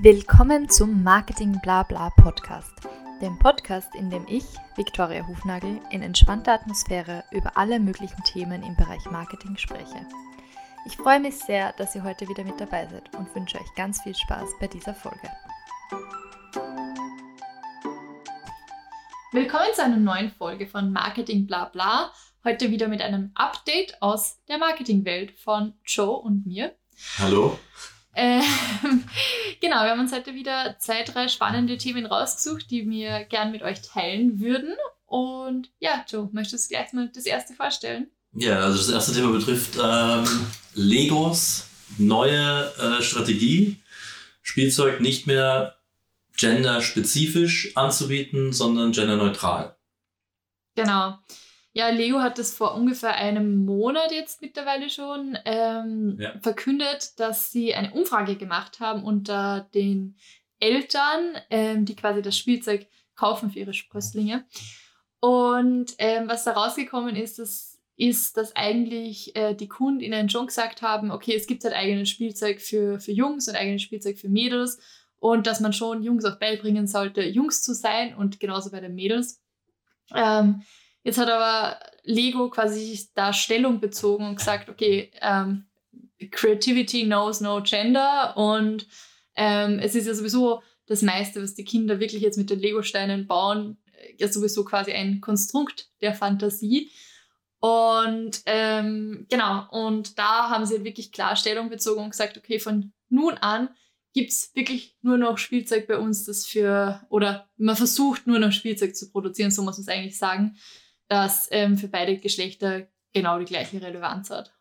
Willkommen zum Marketing Blabla Podcast, dem Podcast, in dem ich, Viktoria Hufnagel, in entspannter Atmosphäre über alle möglichen Themen im Bereich Marketing spreche. Ich freue mich sehr, dass ihr heute wieder mit dabei seid und wünsche euch ganz viel Spaß bei dieser Folge. Willkommen zu einer neuen Folge von Marketing Blabla. Heute wieder mit einem Update aus der Marketingwelt von Joe und mir. Hallo. Ähm, genau, wir haben uns heute wieder zwei, drei spannende Themen rausgesucht, die wir gern mit euch teilen würden. Und ja, Joe, möchtest du gleich mal das erste vorstellen? Ja, also das erste Thema betrifft ähm, Legos neue äh, Strategie, Spielzeug nicht mehr genderspezifisch anzubieten, sondern genderneutral. Genau. Ja, Leo hat das vor ungefähr einem Monat jetzt mittlerweile schon ähm, ja. verkündet, dass sie eine Umfrage gemacht haben unter den Eltern, ähm, die quasi das Spielzeug kaufen für ihre Sprösslinge. Und ähm, was da rausgekommen ist, das ist, dass eigentlich äh, die KundInnen schon gesagt haben, okay, es gibt halt eigenes Spielzeug für, für Jungs und eigenes Spielzeug für Mädels und dass man schon Jungs auch beibringen sollte, Jungs zu sein und genauso bei den Mädels. Ähm, Jetzt hat aber Lego quasi da Stellung bezogen und gesagt, okay, ähm, Creativity knows no gender und ähm, es ist ja sowieso das meiste, was die Kinder wirklich jetzt mit den Lego-Steinen bauen, ja sowieso quasi ein Konstrukt der Fantasie. Und ähm, genau, und da haben sie wirklich klar Stellung bezogen und gesagt, okay, von nun an gibt es wirklich nur noch Spielzeug bei uns, das für, oder man versucht nur noch Spielzeug zu produzieren, so muss man es eigentlich sagen, das ähm, für beide Geschlechter genau die gleiche Relevanz hat.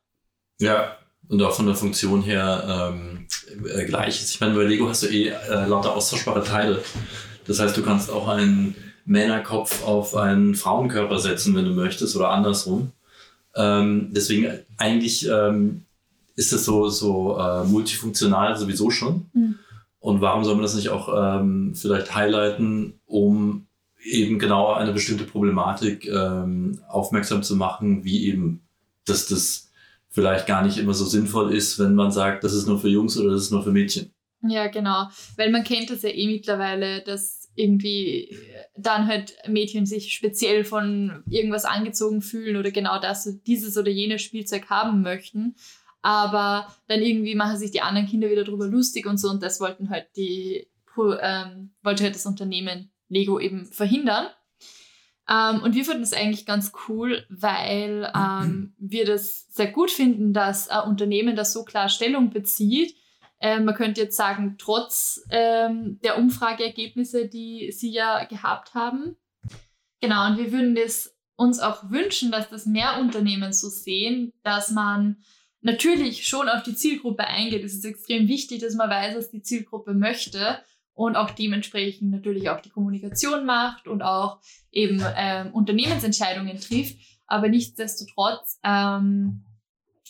Ja, und auch von der Funktion her ähm, äh, gleich ist. Ich meine, bei Lego hast du eh äh, lauter austauschbare Teile. Das heißt, du kannst auch einen Männerkopf auf einen Frauenkörper setzen, wenn du möchtest, oder andersrum. Ähm, deswegen eigentlich ähm, ist das so, so äh, multifunktional sowieso schon. Mhm. Und warum soll man das nicht auch ähm, vielleicht highlighten, um eben genau eine bestimmte Problematik ähm, aufmerksam zu machen, wie eben, dass das vielleicht gar nicht immer so sinnvoll ist, wenn man sagt, das ist nur für Jungs oder das ist nur für Mädchen. Ja, genau. Weil man kennt das ja eh mittlerweile, dass irgendwie dann halt Mädchen sich speziell von irgendwas angezogen fühlen oder genau das, dieses oder jenes Spielzeug haben möchten. Aber dann irgendwie machen sich die anderen Kinder wieder drüber lustig und so und das wollten halt die, ähm, wollte halt das Unternehmen Lego eben verhindern. Ähm, und wir finden das eigentlich ganz cool, weil ähm, wir das sehr gut finden, dass ein Unternehmen das so klar Stellung bezieht. Ähm, man könnte jetzt sagen, trotz ähm, der Umfrageergebnisse, die sie ja gehabt haben. Genau, und wir würden das uns auch wünschen, dass das mehr Unternehmen so sehen, dass man natürlich schon auf die Zielgruppe eingeht. Es ist extrem wichtig, dass man weiß, was die Zielgruppe möchte und auch dementsprechend natürlich auch die Kommunikation macht und auch eben ähm, Unternehmensentscheidungen trifft. Aber nichtsdestotrotz ähm,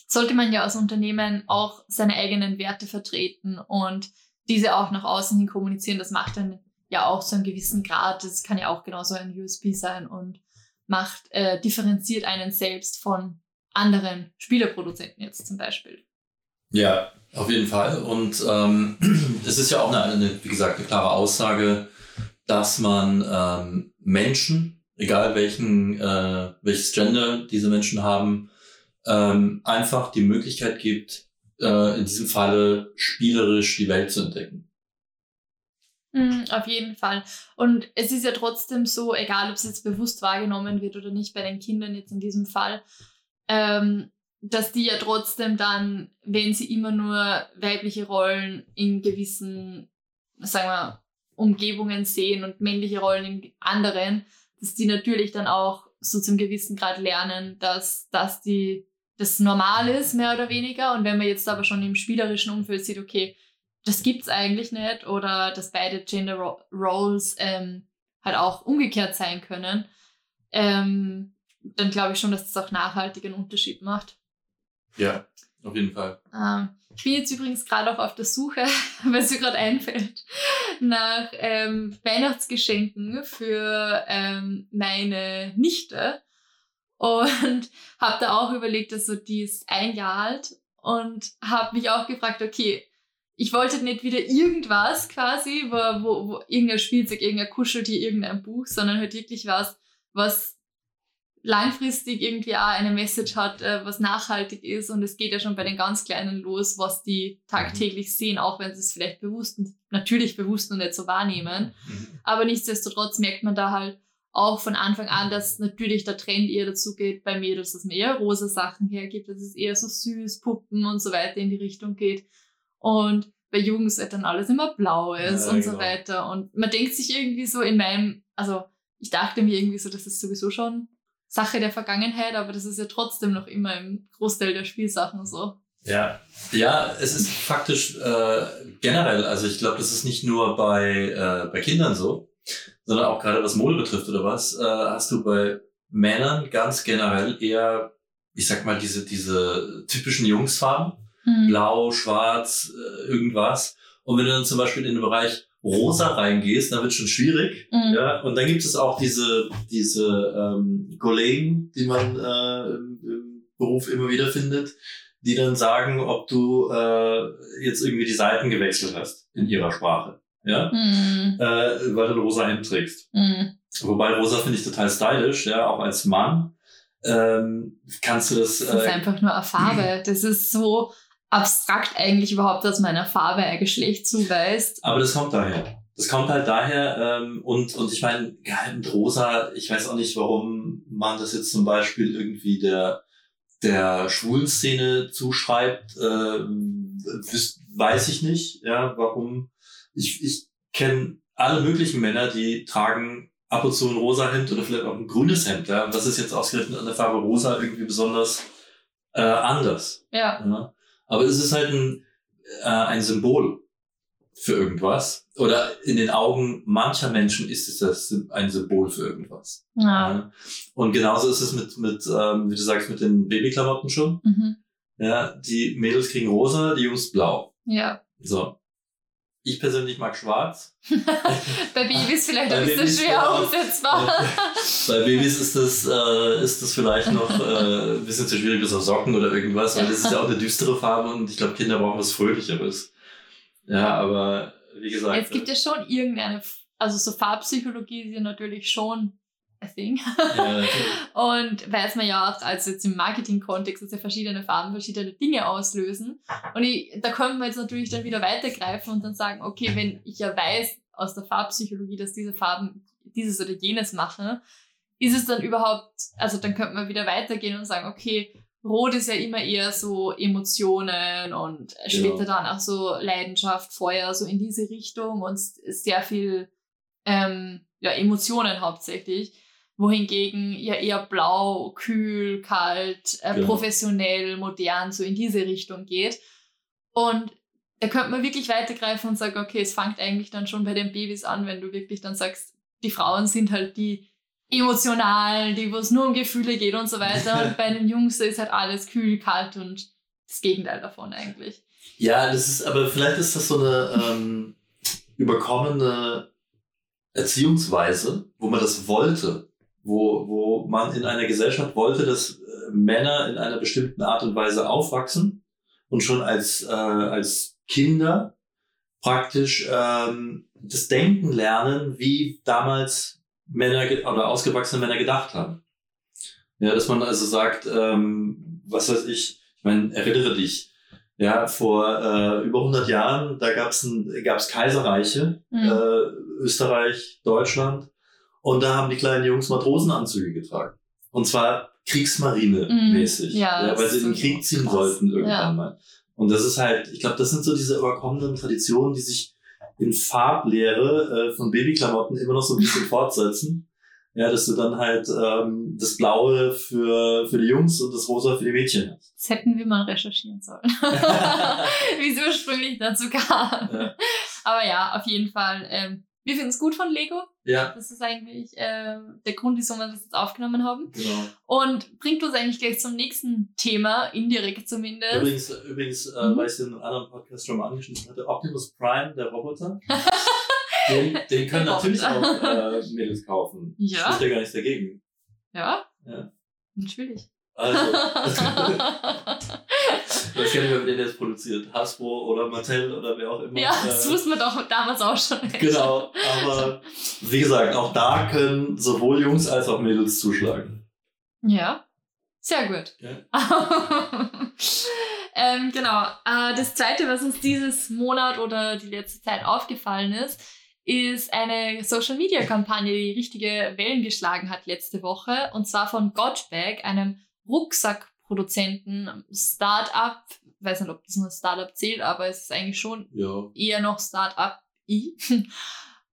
sollte man ja als Unternehmen auch seine eigenen Werte vertreten und diese auch nach außen hin kommunizieren. Das macht dann ja auch so einen gewissen Grad. Das kann ja auch genauso ein USP sein und macht, äh, differenziert einen selbst von anderen Spielerproduzenten jetzt zum Beispiel. Ja, auf jeden Fall. Und ähm, es ist ja auch eine, eine, wie gesagt, eine klare Aussage, dass man ähm, Menschen, egal welchen, äh, welches Gender diese Menschen haben, ähm, einfach die Möglichkeit gibt, äh, in diesem Falle spielerisch die Welt zu entdecken. Mm, auf jeden Fall. Und es ist ja trotzdem so, egal ob es jetzt bewusst wahrgenommen wird oder nicht bei den Kindern jetzt in diesem Fall, ähm, dass die ja trotzdem dann, wenn sie immer nur weibliche Rollen in gewissen, sagen wir, Umgebungen sehen und männliche Rollen in anderen, dass die natürlich dann auch so zum gewissen Grad lernen, dass das die das normal ist, mehr oder weniger. Und wenn man jetzt aber schon im spielerischen Umfeld sieht, okay, das gibt's eigentlich nicht, oder dass beide Gender Roles ähm, halt auch umgekehrt sein können, ähm, dann glaube ich schon, dass das auch nachhaltig einen Unterschied macht. Ja, auf jeden Fall. Ähm, ich bin jetzt übrigens gerade auch auf der Suche, weil es mir gerade einfällt, nach ähm, Weihnachtsgeschenken für ähm, meine Nichte. Und habe da auch überlegt, dass so die ist ein Jahr alt und habe mich auch gefragt, okay, ich wollte nicht wieder irgendwas quasi, wo, wo, wo irgendein Spielzeug, irgendein Kuscheltier, irgendein Buch, sondern halt wirklich was, was langfristig irgendwie auch eine Message hat, äh, was nachhaltig ist. Und es geht ja schon bei den ganz Kleinen los, was die tagtäglich sehen, auch wenn sie es vielleicht bewusst, natürlich bewusst und nicht so wahrnehmen. Mhm. Aber nichtsdestotrotz merkt man da halt auch von Anfang an, dass natürlich der Trend eher dazu geht bei Mädels, dass man eher rosa Sachen hergibt, dass es eher so süß, Puppen und so weiter in die Richtung geht. Und bei Jungs dann alles immer blau ist ja, und genau. so weiter. Und man denkt sich irgendwie so in meinem, also ich dachte mir irgendwie so, das ist sowieso schon Sache der Vergangenheit, aber das ist ja trotzdem noch immer im Großteil der Spielsachen so. Ja, ja, es ist faktisch äh, generell, also ich glaube, das ist nicht nur bei, äh, bei Kindern so, sondern auch gerade was Mode betrifft oder was, äh, hast du bei Männern ganz generell eher, ich sag mal, diese, diese typischen Jungsfarben, mhm. blau, schwarz, äh, irgendwas. Und wenn du dann zum Beispiel in den Bereich rosa reingehst, dann wird schon schwierig. Mhm. Ja? Und dann gibt es auch diese, diese ähm, Kollegen, die man äh, im, im Beruf immer wieder findet, die dann sagen, ob du äh, jetzt irgendwie die Seiten gewechselt hast in ihrer Sprache. Ja? Mhm. Äh, weil du rosa Hemd trägst. Mhm. Wobei rosa finde ich total stylisch, ja, auch als Mann. Ähm, kannst du das. Das ist äh, einfach nur eine Farbe. Das ist so, abstrakt eigentlich überhaupt, dass meiner Farbe ein Geschlecht zuweist. Aber das kommt daher. Das kommt halt daher ähm, und, und ich meine, mit rosa, ich weiß auch nicht, warum man das jetzt zum Beispiel irgendwie der, der Schwulenszene zuschreibt, äh, weiß ich nicht, ja, warum. Ich, ich kenne alle möglichen Männer, die tragen ab und zu ein rosa Hemd oder vielleicht auch ein grünes Hemd, ja, und das ist jetzt ausgerechnet an der Farbe rosa irgendwie besonders äh, anders. Ja. ja. Aber es ist halt ein, äh, ein Symbol für irgendwas. Oder in den Augen mancher Menschen ist es das ein Symbol für irgendwas. Ja. Und genauso ist es mit, mit ähm, wie du sagst, mit den Babyklamotten schon. Mhm. Ja, die Mädels kriegen rosa, die Jungs blau. Ja. So. Ich persönlich mag schwarz. Bei Babys vielleicht ein bisschen schwer umsetzbar. Bei Babys ist das, äh, ist das vielleicht noch äh, ein bisschen zu schwierig bis auf Socken oder irgendwas, weil das ist ja auch eine düstere Farbe und ich glaube, Kinder brauchen was Fröhlicheres. Ja, aber wie gesagt. Es gibt ja schon irgendeine, also so Farbpsychologie ist ja natürlich schon a thing. Ja, und weiß man ja auch, also jetzt im Marketing-Kontext, dass ja verschiedene Farben verschiedene Dinge auslösen. Und ich, da können wir jetzt natürlich dann wieder weitergreifen und dann sagen, okay, wenn ich ja weiß aus der Farbpsychologie, dass diese Farben dieses oder jenes machen, ist es dann überhaupt, also dann könnte man wieder weitergehen und sagen, okay, Rot ist ja immer eher so Emotionen und später genau. dann auch so Leidenschaft, Feuer, so in diese Richtung und sehr viel ähm, ja, Emotionen hauptsächlich wohingegen ja eher blau, kühl, kalt, äh, genau. professionell, modern, so in diese Richtung geht. Und da könnte man wirklich weitergreifen und sagen, okay, es fängt eigentlich dann schon bei den Babys an, wenn du wirklich dann sagst, die Frauen sind halt die emotionalen, die, wo es nur um Gefühle geht und so weiter. und bei den Jungs ist halt alles kühl, kalt und das Gegenteil davon eigentlich. Ja, das ist, aber vielleicht ist das so eine ähm, überkommene Erziehungsweise, wo man das wollte wo, wo man in einer Gesellschaft wollte, dass äh, Männer in einer bestimmten Art und Weise aufwachsen und schon als, äh, als Kinder praktisch ähm, das Denken lernen, wie damals Männer oder ausgewachsene Männer gedacht haben. Ja, dass man also sagt, ähm, was weiß ich, ich meine, erinnere dich, ja, vor äh, über 100 Jahren, da gab es Kaiserreiche, mhm. äh, Österreich, Deutschland, und da haben die kleinen Jungs Matrosenanzüge getragen. Und zwar Kriegsmarine-mäßig. Mm, ja, ja, weil sie in den Krieg ziehen krass. sollten irgendwann ja. mal. Und das ist halt, ich glaube, das sind so diese überkommenen Traditionen, die sich in Farblehre äh, von Babyklamotten immer noch so ein bisschen fortsetzen. Ja, dass du dann halt ähm, das Blaue für, für die Jungs und das Rosa für die Mädchen hast. Das hätten wir mal recherchieren sollen. Wie es ursprünglich dazu kam. Ja. Aber ja, auf jeden Fall. Ähm, wir finden es gut von Lego. Ja. Das ist eigentlich äh, der Grund, wieso wir das jetzt aufgenommen haben. Genau. Und bringt uns eigentlich gleich zum nächsten Thema, indirekt zumindest. Übrigens, übrigens äh, mhm. weil ich den in einem anderen Podcast schon mal angeschnitten hatte, Optimus Prime, der Roboter. den, den können natürlich auch äh, Mädels kaufen. Ja. Spricht ja gar nichts dagegen. Ja? Ja. Natürlich. Also, gar nicht mehr, wer den jetzt produziert. Hasbro oder Mattel oder wer auch immer. Ja, das Äh, wusste man doch damals auch schon. Genau, aber wie gesagt, auch da können sowohl Jungs als auch Mädels zuschlagen. Ja, sehr gut. Ja. ähm, genau. Äh, das zweite, was uns dieses Monat oder die letzte Zeit aufgefallen ist, ist eine Social Media Kampagne, die richtige Wellen geschlagen hat letzte Woche. Und zwar von Gotbag, einem Rucksackproduzenten, Startup. Ich weiß nicht, ob das nur Startup zählt, aber es ist eigentlich schon Ja. eher noch Start-up-I.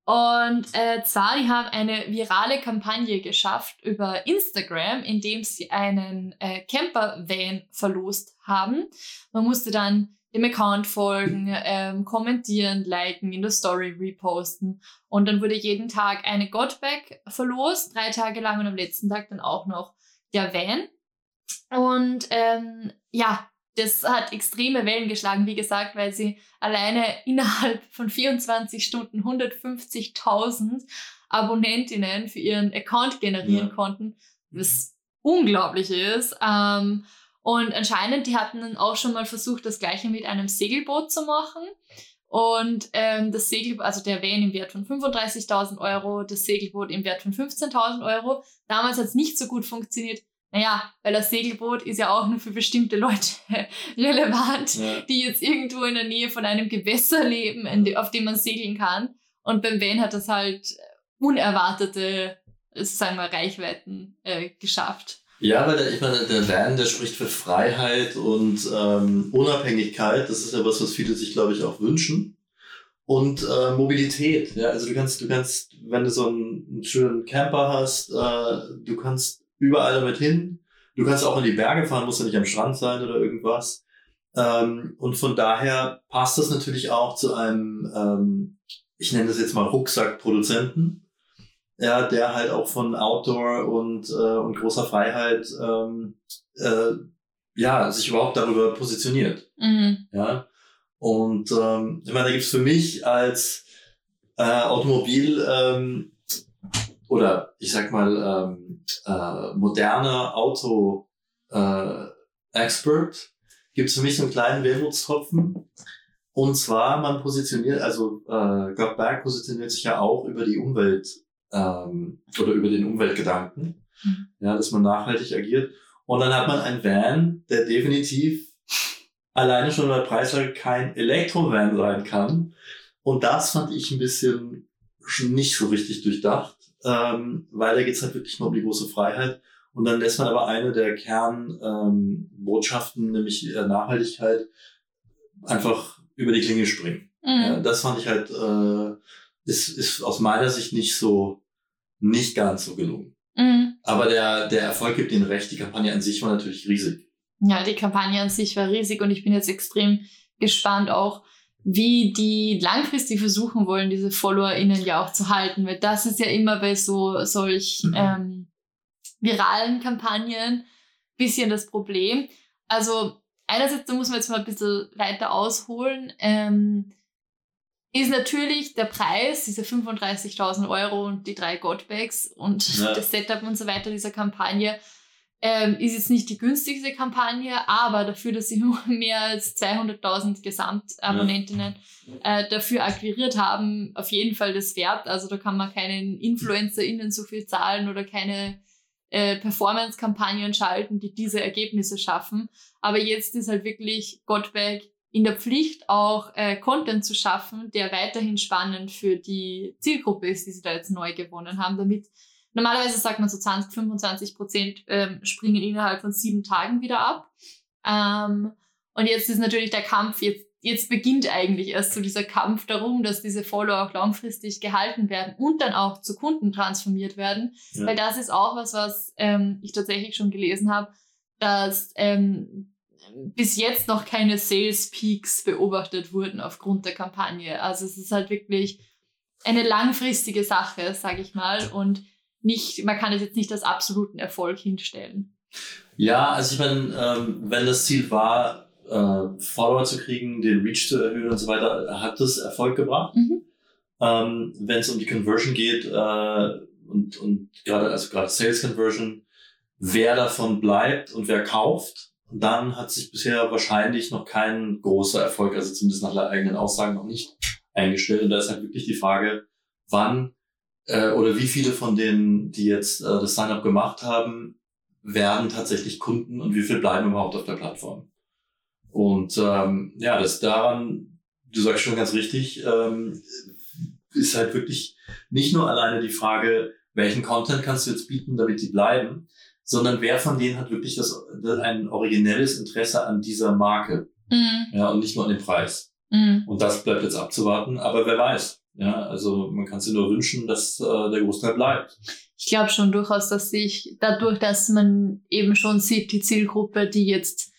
Und äh, zwar, die haben eine virale Kampagne geschafft über Instagram, indem sie einen äh, Camper-Van verlost haben. Man musste dann dem Account folgen, ähm, kommentieren, liken, in der Story reposten. Und dann wurde jeden Tag eine Godbag verlost, drei Tage lang und am letzten Tag dann auch noch der Van. Und ähm, ja, das hat extreme Wellen geschlagen, wie gesagt, weil sie alleine innerhalb von 24 Stunden 150.000 Abonnentinnen für ihren Account generieren Ja. konnten, was unglaublich ist. Ähm, und anscheinend, die hatten dann auch schon mal versucht, das gleiche mit einem Segelboot zu machen. Und ähm, das Segelboot, also der Van im Wert von 35.000 Euro, das Segelboot im Wert von 15.000 Euro. Damals hat es nicht so gut funktioniert. Naja, weil das Segelboot ist ja auch nur für bestimmte Leute relevant Ja. die jetzt irgendwo in der Nähe von einem Gewässer leben, de- auf dem man segeln kann. Und beim Van hat das halt unerwartete, sagen wir, Reichweiten äh, geschafft. Ja, weil der, ich meine, der Van, der spricht für Freiheit und ähm, Unabhängigkeit. Das ist ja was, was viele sich, glaube ich, auch wünschen. Und äh, Mobilität. Ja, also du kannst, du kannst, wenn du so einen, einen schönen Camper hast, äh, du kannst überall damit hin. Du kannst auch in die Berge fahren, musst ja nicht am Strand sein oder irgendwas. Ähm, und von daher passt das natürlich auch zu einem, ähm, ich nenne das jetzt mal Rucksackproduzenten ja, der halt auch von Outdoor und, äh, und großer Freiheit ähm, äh, ja, sich überhaupt darüber positioniert. Mhm. Ja. Und ähm, ich meine, da gibt's für mich als äh, Automobil ähm, oder ich sag mal ähm, äh, moderner Auto äh, Expert gibt's für mich so einen kleinen Wermutstropfen. Und zwar, man positioniert, also äh, Gottberg positioniert sich ja auch über die Umwelt ähm, oder über den Umweltgedanken, Mhm. ja, dass man nachhaltig agiert. Und dann hat man einen Van, der definitiv alleine schon bei Preislage kein Elektrovan sein kann. Und das fand ich ein bisschen nicht so richtig durchdacht, ähm, weil da geht's halt wirklich nur um die große Freiheit. Und dann lässt man aber eine der Kernbotschaften, ähm, nämlich äh, Nachhaltigkeit, einfach über die Klinge springen. Ja, Mhm. das fand ich halt, äh, ist, ist aus meiner Sicht nicht so, nicht ganz so gelungen. Mhm. Aber der, der Erfolg gibt ihnen recht. Die Kampagne an sich war natürlich riesig. Ja, die Kampagne an sich war riesig und ich bin jetzt extrem gespannt auch, wie die langfristig versuchen wollen, diese FollowerInnen ja auch zu halten, weil das ist ja immer bei so solch Mhm. ähm, viralen Kampagnen bisschen das Problem. Also einerseits, da muss man jetzt mal ein bisschen weiter ausholen, ähm, ist natürlich der Preis, diese 35.000 Euro und die drei Godbags und Ja. das Setup und so weiter dieser Kampagne, ähm, ist jetzt nicht die günstigste Kampagne, aber dafür, dass sie nur mehr als 200.000 Gesamtabonnentinnen äh, dafür akquiriert haben, auf jeden Fall das wert. Also da kann man keinen InfluencerInnen so viel zahlen oder keine äh, Performance-Kampagnen schalten, die diese Ergebnisse schaffen. Aber jetzt ist halt wirklich Gottberg in der Pflicht, auch äh, Content zu schaffen, der weiterhin spannend für die Zielgruppe ist, die sie da jetzt neu gewonnen haben, damit normalerweise sagt man so 20, 25 Prozent ähm, springen innerhalb von sieben Tagen wieder ab. Ähm, und jetzt ist natürlich der Kampf, jetzt, jetzt beginnt eigentlich erst so dieser Kampf darum, dass diese Follower auch langfristig gehalten werden und dann auch zu Kunden transformiert werden. Ja. Weil das ist auch was, was ähm, ich tatsächlich schon gelesen habe, dass ähm, bis jetzt noch keine Sales Peaks beobachtet wurden aufgrund der Kampagne. Also es ist halt wirklich eine langfristige Sache, sage ich mal, und nicht, man kann es jetzt nicht als absoluten Erfolg hinstellen. Ja, also ich meine, ähm, wenn das Ziel war, äh, Follower zu kriegen, den Reach zu erhöhen und so weiter, hat das Erfolg gebracht. Mhm. Ähm, wenn es um die Conversion geht äh, und, und gerade also gerade Sales Conversion, wer davon bleibt und wer kauft, dann hat sich bisher wahrscheinlich noch kein großer Erfolg, also zumindest nach der eigenen Aussagen noch nicht eingestellt. Und da ist halt wirklich die Frage, wann äh, oder wie viele von denen, die jetzt äh, das Sign-up gemacht haben, werden tatsächlich Kunden und wie viel bleiben überhaupt auf der Plattform. Und ähm, ja, das daran, du sagst schon ganz richtig, ähm, ist halt wirklich nicht nur alleine die Frage, welchen Content kannst du jetzt bieten, damit die bleiben, sondern wer von denen hat wirklich das, ein originelles Interesse an dieser Marke. Mhm. Ja, und nicht nur an dem Preis. Mhm. Und das bleibt jetzt abzuwarten, aber wer weiß. Ja, also man kann sich nur wünschen, dass äh, der Großteil bleibt. Ich glaube schon durchaus, dass sich dadurch, dass man eben schon sieht, die Zielgruppe, die jetzt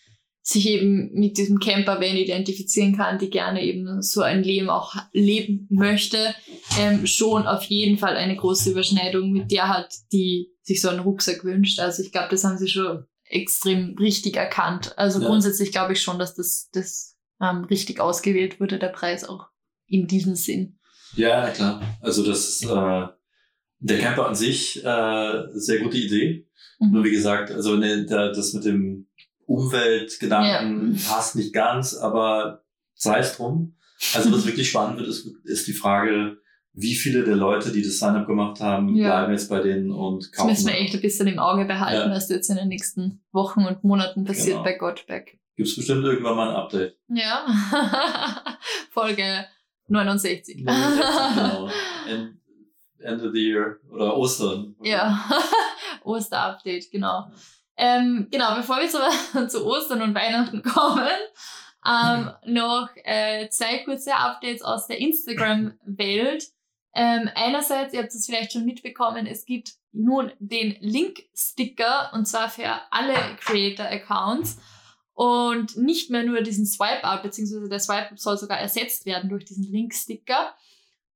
sich eben mit diesem Campervan identifizieren kann, die gerne eben so ein Leben auch leben möchte, ähm, schon auf jeden Fall eine große Überschneidung mit der hat, die sich so einen Rucksack wünscht. Also ich glaube, das haben sie schon extrem richtig erkannt. Also ja. grundsätzlich glaube ich schon, dass das, das ähm, richtig ausgewählt wurde, der Preis auch in diesem Sinn. Ja, klar. Also das äh, der Camper an sich äh, sehr gute Idee. Mhm. Nur wie gesagt, also ne, der, das mit dem Umweltgedanken ja. passt nicht ganz, aber sei es drum. Also was wirklich spannend wird, ist, ist die Frage, wie viele der Leute, die das Sign-up gemacht haben, ja. bleiben jetzt bei denen und kaufen. Das müssen wir echt ein bisschen im Auge behalten, ja. was jetzt in den nächsten Wochen und Monaten passiert genau. bei Godback. Gibt es bestimmt irgendwann mal ein Update. Ja. Folge 69. 69 genau. End, end of the year oder Ostern. Ja, Oster-Update, genau. Ähm, genau, bevor wir zu, zu Ostern und Weihnachten kommen, ähm, noch äh, zwei kurze Updates aus der Instagram-Welt. Ähm, einerseits, ihr habt es vielleicht schon mitbekommen, es gibt nun den Link-Sticker und zwar für alle Creator-Accounts und nicht mehr nur diesen Swipe-Up, beziehungsweise der Swipe-Up soll sogar ersetzt werden durch diesen Link-Sticker.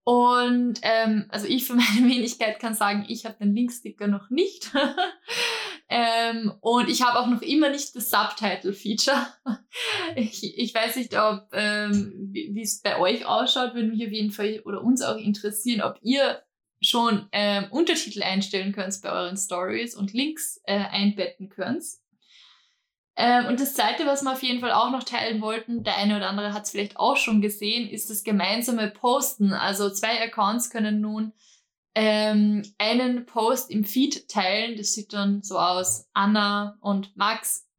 Und ähm, also ich für meine Wenigkeit kann sagen, ich habe den Linksticker noch nicht. ähm, und ich habe auch noch immer nicht das Subtitle-Feature. ich, ich weiß nicht, ob ähm, wie es bei euch ausschaut, würde mich auf jeden Fall oder uns auch interessieren, ob ihr schon ähm, Untertitel einstellen könnt bei euren Stories und Links äh, einbetten könnt. Ähm, und das Zweite, was wir auf jeden Fall auch noch teilen wollten, der eine oder andere hat es vielleicht auch schon gesehen, ist das gemeinsame Posten. Also zwei Accounts können nun ähm, einen Post im Feed teilen. Das sieht dann so aus. Anna und Max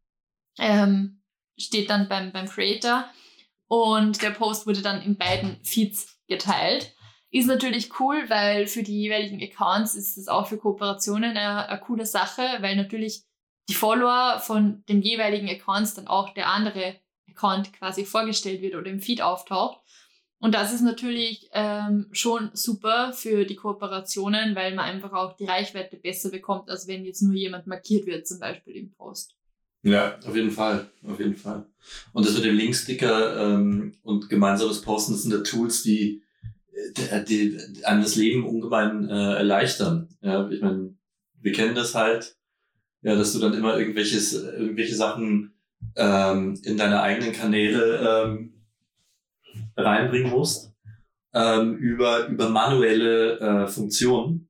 ähm, steht dann beim, beim Creator und der Post wurde dann in beiden Feeds geteilt. Ist natürlich cool, weil für die jeweiligen Accounts ist es auch für Kooperationen eine, eine coole Sache, weil natürlich die Follower von dem jeweiligen Accounts dann auch der andere Account quasi vorgestellt wird oder im Feed auftaucht. Und das ist natürlich ähm, schon super für die Kooperationen, weil man einfach auch die Reichweite besser bekommt, als wenn jetzt nur jemand markiert wird, zum Beispiel im Post. Ja, auf jeden Fall, auf jeden Fall. Und das mit dem Linksticker ähm, und gemeinsames Posten, sind ja Tools, die, die, die einem das Leben ungemein äh, erleichtern. Ja, ich meine, wir kennen das halt ja, dass du dann immer irgendwelches, irgendwelche Sachen ähm, in deine eigenen Kanäle ähm, reinbringen musst ähm, über, über manuelle äh, Funktionen.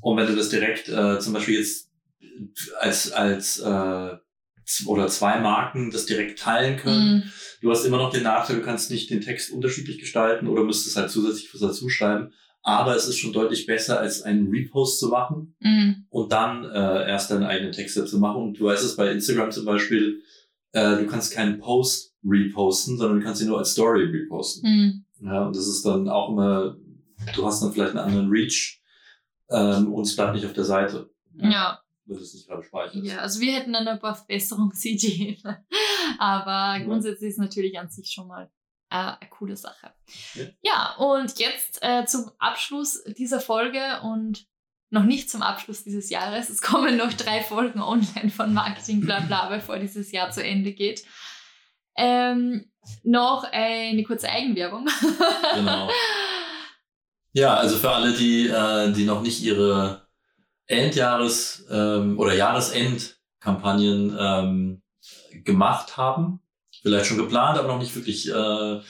Und wenn du das direkt äh, zum Beispiel jetzt als, als äh, oder zwei Marken das direkt teilen können. Mm. Du hast immer noch den Nachteil, du kannst nicht den Text unterschiedlich gestalten oder müsstest halt zusätzlich was dazu schreiben aber es ist schon deutlich besser, als einen Repost zu machen mhm. und dann äh, erst deine eigenen Texte zu machen. Und du weißt es bei Instagram zum Beispiel, äh, du kannst keinen Post reposten, sondern du kannst ihn nur als Story reposten. Mhm. Ja, und das ist dann auch immer, du hast dann vielleicht einen anderen Reach ähm, und es bleibt nicht auf der Seite. Ja. ja. Wird es nicht gerade speichert. Ja, also wir hätten dann ein paar Verbesserungsideen. aber grundsätzlich ist es natürlich an sich schon mal äh, eine coole Sache. Ja, ja und jetzt äh, zum Abschluss dieser Folge und noch nicht zum Abschluss dieses Jahres. Es kommen noch drei Folgen online von Marketing Blabla, bevor dieses Jahr zu Ende geht. Ähm, noch eine kurze Eigenwerbung. genau. Ja, also für alle, die, äh, die noch nicht ihre Endjahres- ähm, oder Jahresendkampagnen ähm, gemacht haben, vielleicht schon geplant, aber noch nicht wirklich äh,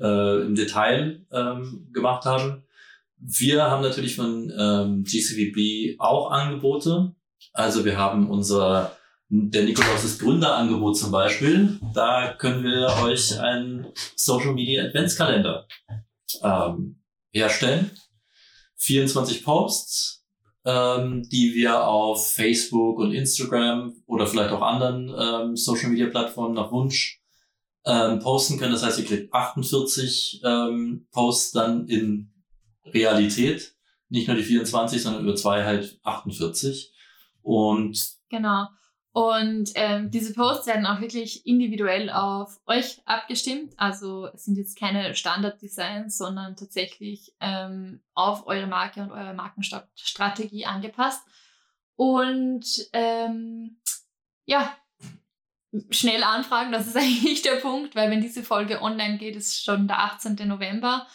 äh, im Detail ähm, gemacht haben. Wir haben natürlich von ähm, GCVB auch Angebote. Also wir haben unser, der Nikolaus ist Gründerangebot zum Beispiel. Da können wir euch einen Social Media Adventskalender ähm, herstellen. 24 Posts, ähm, die wir auf Facebook und Instagram oder vielleicht auch anderen ähm, Social Media Plattformen nach Wunsch ähm, posten können. Das heißt, ihr kriegt 48 ähm, Posts dann in Realität. Nicht nur die 24, sondern über zwei halt 48. Und genau. Und ähm, diese Posts werden auch wirklich individuell auf euch abgestimmt. Also es sind jetzt keine Standarddesigns, sondern tatsächlich ähm, auf eure Marke und eure Markenstrategie angepasst. Und ähm, ja, schnell anfragen, das ist eigentlich der Punkt, weil wenn diese Folge online geht, ist schon der 18. November.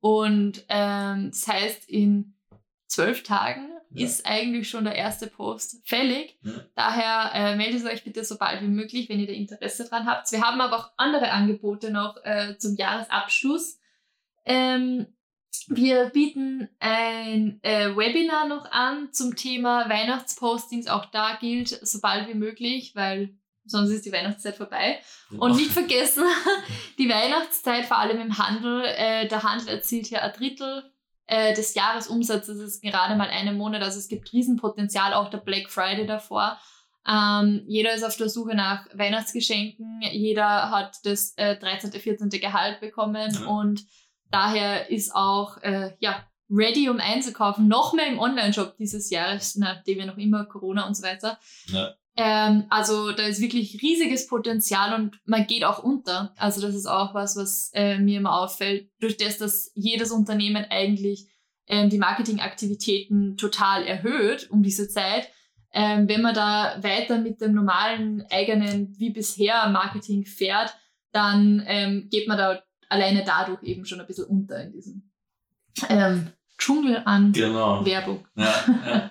Und ähm, das heißt, in zwölf Tagen ja. ist eigentlich schon der erste Post fällig. Ja. Daher äh, meldet euch bitte so bald wie möglich, wenn ihr da Interesse dran habt. Wir haben aber auch andere Angebote noch äh, zum Jahresabschluss. Ähm, wir bieten ein äh, Webinar noch an zum Thema Weihnachtspostings. Auch da gilt so bald wie möglich, weil sonst ist die Weihnachtszeit vorbei. Und nicht vergessen, die Weihnachtszeit, vor allem im Handel, äh, der Handel erzielt ja ein Drittel äh, des Jahresumsatzes ist gerade mal einen Monat. Also es gibt Riesenpotenzial, auch der Black Friday davor. Ähm, jeder ist auf der Suche nach Weihnachtsgeschenken, jeder hat das äh, 13., 14. Gehalt bekommen ja. und daher ist auch äh, ja, ready, um einzukaufen. Noch mehr im Online-Shop dieses Jahres, nachdem wir noch immer Corona und so weiter. Ja. Ähm, also da ist wirklich riesiges Potenzial und man geht auch unter. Also das ist auch was, was äh, mir immer auffällt, durch das, dass jedes Unternehmen eigentlich ähm, die Marketingaktivitäten total erhöht um diese Zeit. Ähm, wenn man da weiter mit dem normalen eigenen wie bisher Marketing fährt, dann ähm, geht man da alleine dadurch eben schon ein bisschen unter in diesem ähm, Dschungel an genau. Werbung. Ja, ja.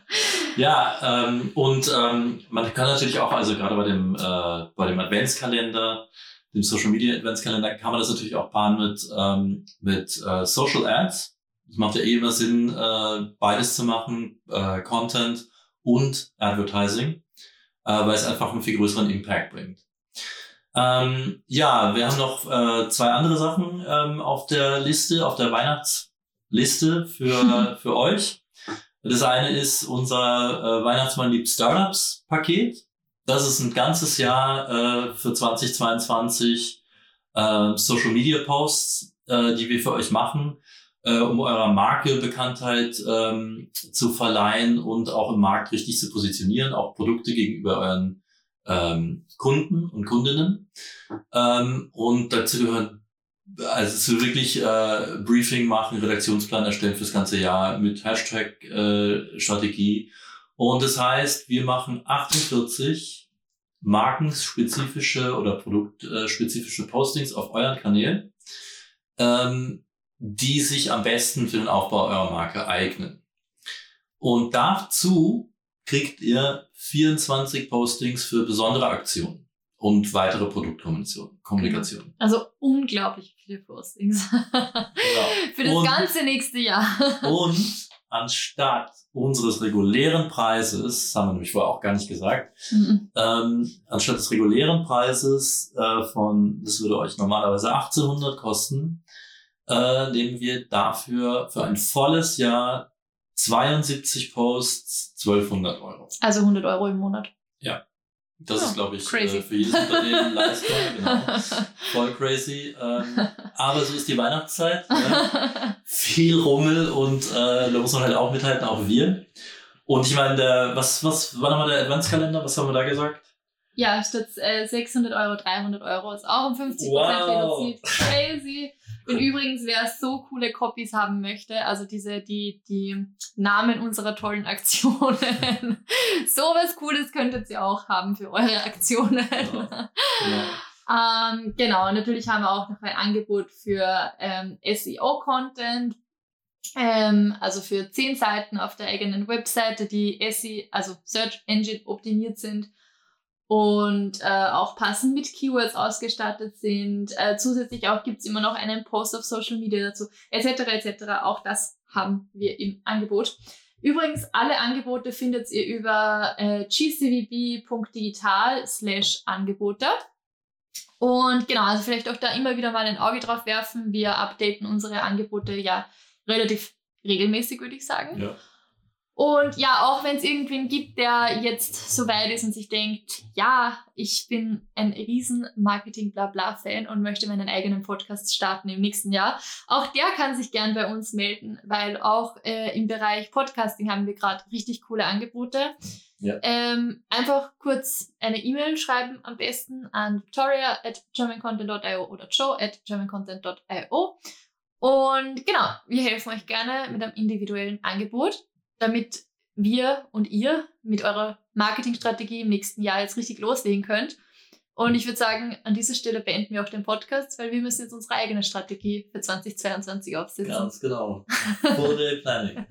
ja ähm, und ähm, man kann natürlich auch, also gerade bei dem, äh, bei dem Adventskalender, dem Social Media Adventskalender, kann man das natürlich auch paaren mit, ähm, mit äh, Social Ads. Es macht ja eh immer Sinn, äh, beides zu machen, äh, Content und Advertising, äh, weil es einfach einen viel größeren Impact bringt. Ähm, ja, wir haben noch äh, zwei andere Sachen ähm, auf der Liste, auf der Weihnachts- Liste für, für euch. Das eine ist unser äh, Weihnachtsmann liebt Startups Paket. Das ist ein ganzes Jahr äh, für 2022 äh, Social Media Posts, äh, die wir für euch machen, äh, um eurer Marke Bekanntheit ähm, zu verleihen und auch im Markt richtig zu positionieren, auch Produkte gegenüber euren ähm, Kunden und Kundinnen. Ähm, und dazu gehören also so wirklich äh, Briefing machen, Redaktionsplan erstellen fürs ganze Jahr mit Hashtag-Strategie. Äh, und das heißt, wir machen 48 markenspezifische oder produktspezifische Postings auf euren Kanälen, ähm, die sich am besten für den Aufbau eurer Marke eignen. Und dazu kriegt ihr 24 Postings für besondere Aktionen und weitere Produktkommunikation. Also unglaublich viele Postings. ja. Für das und, ganze nächste Jahr. und anstatt unseres regulären Preises, das haben wir nämlich vorher auch gar nicht gesagt, mhm. ähm, anstatt des regulären Preises äh, von, das würde euch normalerweise 1800 kosten, äh, nehmen wir dafür für ein volles Jahr 72 Posts 1200 Euro. Also 100 Euro im Monat. Ja. Das oh, ist, glaube ich, äh, für jedes Unternehmen leistbar. Genau. Voll crazy. Ähm, aber so ist die Weihnachtszeit. Ne? Viel Rummel und äh, da muss man halt auch mithalten, auch wir. Und ich meine, was, was war nochmal der Adventskalender? Was haben wir da gesagt? Ja, statt äh, 600 Euro 300 Euro ist auch um 50% wow. reduziert. Crazy. Und übrigens, wer so coole Copies haben möchte, also diese, die, die Namen unserer tollen Aktionen, sowas Cooles könntet ihr auch haben für eure Aktionen. Ja. Ja. ähm, genau, natürlich haben wir auch noch ein Angebot für ähm, SEO-Content. Ähm, also für zehn Seiten auf der eigenen Webseite, die SEO, also Search Engine optimiert sind und äh, auch passend mit Keywords ausgestattet sind. Äh, zusätzlich auch gibt's immer noch einen Post auf Social Media dazu, etc. etc. Auch das haben wir im Angebot. Übrigens, alle Angebote findet ihr über äh, gcvb.digital slash Angebote. Und genau, also vielleicht auch da immer wieder mal ein Auge drauf werfen. Wir updaten unsere Angebote ja relativ regelmäßig, würde ich sagen. Ja. Und ja, auch wenn es irgendwen gibt, der jetzt so weit ist und sich denkt, ja, ich bin ein riesen Marketing-Blabla-Fan und möchte meinen eigenen Podcast starten im nächsten Jahr, auch der kann sich gern bei uns melden, weil auch äh, im Bereich Podcasting haben wir gerade richtig coole Angebote. Ja. Ähm, einfach kurz eine E-Mail schreiben, am besten an victoria at germancontent.io oder joe at germancontent.io. Und genau, wir helfen euch gerne mit einem individuellen Angebot damit wir und ihr mit eurer Marketingstrategie im nächsten Jahr jetzt richtig loslegen könnt. Und ich würde sagen, an dieser Stelle beenden wir auch den Podcast, weil wir müssen jetzt unsere eigene Strategie für 2022 aufsetzen. Ganz genau. Full Planning.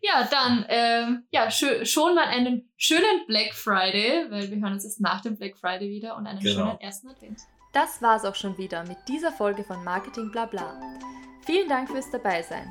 ja, dann ähm, ja, schon mal einen schönen Black Friday, weil wir hören uns jetzt nach dem Black Friday wieder und einen genau. schönen ersten Advent. Das war's auch schon wieder mit dieser Folge von Marketing Blabla. Vielen Dank fürs Dabeisein.